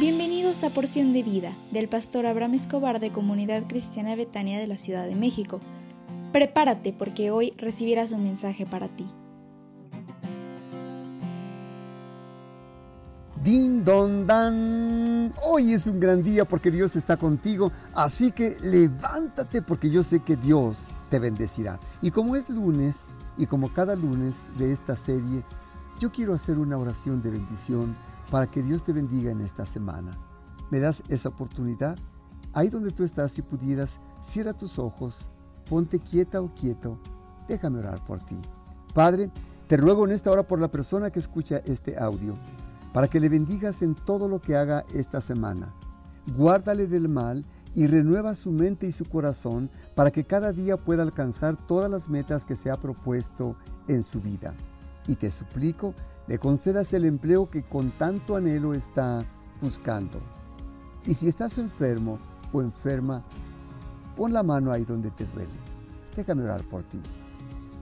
Bienvenidos a Porción de Vida del pastor Abraham Escobar de Comunidad Cristiana Betania de la Ciudad de México. Prepárate porque hoy recibirás un mensaje para ti. Din don dan. Hoy es un gran día porque Dios está contigo, así que levántate porque yo sé que Dios te bendecirá. Y como es lunes y como cada lunes de esta serie, yo quiero hacer una oración de bendición para que Dios te bendiga en esta semana. ¿Me das esa oportunidad? Ahí donde tú estás, si pudieras, cierra tus ojos, ponte quieta o quieto, déjame orar por ti. Padre, te ruego en esta hora por la persona que escucha este audio, para que le bendigas en todo lo que haga esta semana. Guárdale del mal y renueva su mente y su corazón para que cada día pueda alcanzar todas las metas que se ha propuesto en su vida. Y te suplico le concedas el empleo que con tanto anhelo está buscando. Y si estás enfermo o enferma, pon la mano ahí donde te duele. Déjame orar por ti.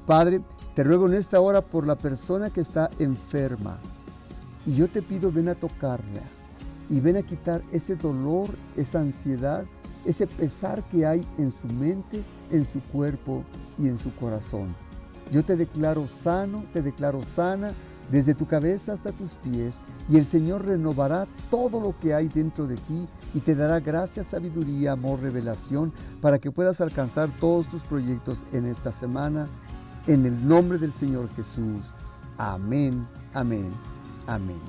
Padre, te ruego en esta hora por la persona que está enferma. Y yo te pido, ven a tocarla y ven a quitar ese dolor, esa ansiedad, ese pesar que hay en su mente, en su cuerpo y en su corazón. Yo te declaro sano, te declaro sana desde tu cabeza hasta tus pies, y el Señor renovará todo lo que hay dentro de ti y te dará gracia, sabiduría, amor, revelación, para que puedas alcanzar todos tus proyectos en esta semana. En el nombre del Señor Jesús. Amén, amén, amén.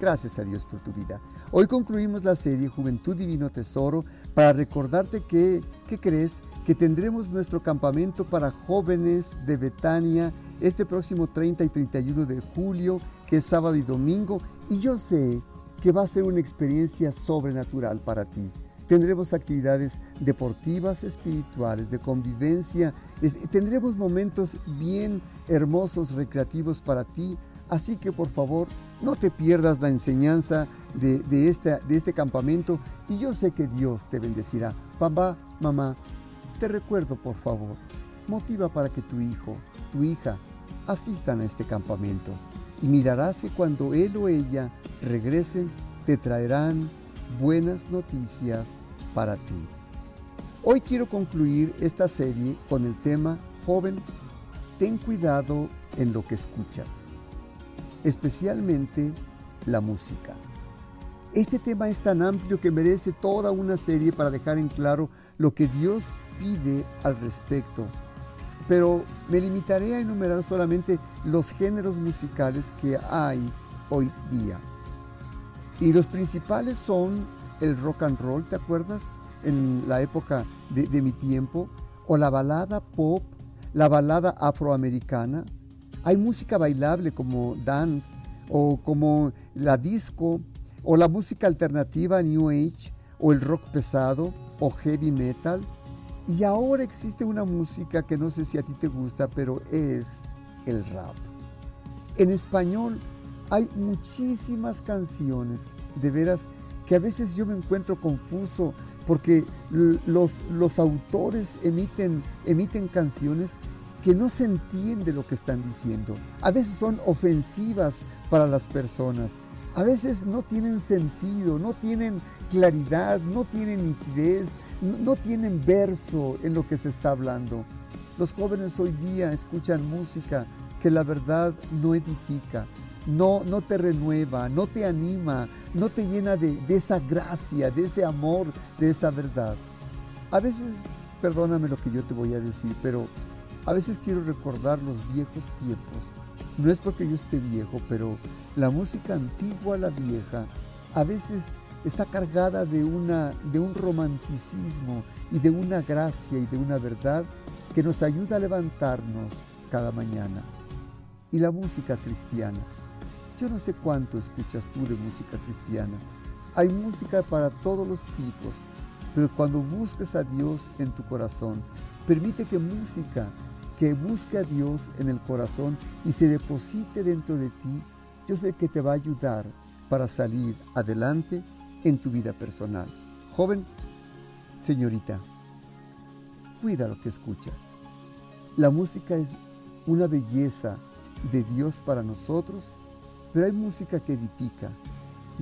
Gracias a Dios por tu vida. Hoy concluimos la serie Juventud Divino Tesoro para recordarte que, ¿qué crees? Que tendremos nuestro campamento para jóvenes de Betania este próximo 30 y 31 de julio, que es sábado y domingo, y yo sé que va a ser una experiencia sobrenatural para ti. Tendremos actividades deportivas, espirituales, de convivencia, tendremos momentos bien hermosos, recreativos para ti, así que por favor no te pierdas la enseñanza de, este campamento y yo sé que Dios te bendecirá. Papá, mamá, te recuerdo por favor, motiva para que tu hijo, tu hija, asistan a este campamento y mirarás que cuando él o ella regresen te traerán buenas noticias para ti. Hoy quiero concluir esta serie con el tema Joven, ten cuidado en lo que escuchas, especialmente la música. Este tema es tan amplio que merece toda una serie para dejar en claro lo que Dios pide al respecto pero me limitaré a enumerar solamente los géneros musicales que hay hoy día. Y los principales son el rock and roll, ¿te acuerdas? En la época de, mi tiempo, o la balada pop, la balada afroamericana. Hay música bailable como dance, o como la disco, o la música alternativa New Age, o el rock pesado, o heavy metal y ahora existe una música que no sé si a ti te gusta, pero es el rap. En español hay muchísimas canciones, de veras, que a veces yo me encuentro confuso porque los, los autores emiten, emiten canciones que no se entiende lo que están diciendo. A veces son ofensivas para las personas. A veces no tienen sentido, no tienen claridad, no tienen nitidez, no tienen verso en lo que se está hablando. Los jóvenes hoy día escuchan música que la verdad no edifica, no, no te renueva, no te anima, no te llena de, de esa gracia, de ese amor, de esa verdad. A veces, perdóname lo que yo te voy a decir, pero a veces quiero recordar los viejos tiempos. No es porque yo esté viejo, pero la música antigua, la vieja, a veces está cargada de, una, de un romanticismo y de una gracia y de una verdad que nos ayuda a levantarnos cada mañana. Y la música cristiana. Yo no sé cuánto escuchas tú de música cristiana. Hay música para todos los tipos, pero cuando busques a Dios en tu corazón, permite que música que busque a Dios en el corazón y se deposite dentro de ti, yo sé que te va a ayudar para salir adelante en tu vida personal. Joven, señorita, cuida lo que escuchas. La música es una belleza de Dios para nosotros, pero hay música que edifica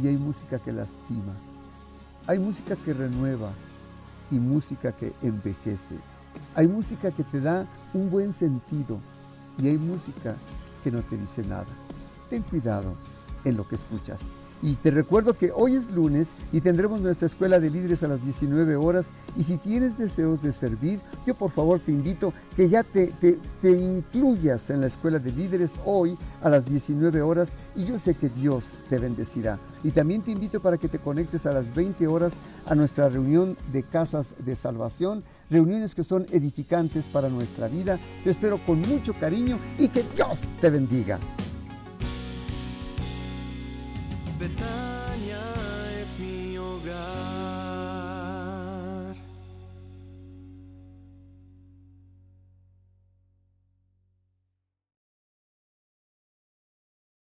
y hay música que lastima. Hay música que renueva y música que envejece. Hay música que te da un buen sentido y hay música que no te dice nada. Ten cuidado en lo que escuchas. Y te recuerdo que hoy es lunes y tendremos nuestra escuela de líderes a las 19 horas. Y si tienes deseos de servir, yo por favor te invito que ya te, te, te, incluyas en la escuela de líderes hoy a las 19 horas y yo sé que Dios te bendecirá. Y también te invito para que te conectes a las 20 horas a nuestra reunión de casas de salvación, reuniones que son edificantes para nuestra vida. Te espero con mucho cariño y que Dios te bendiga.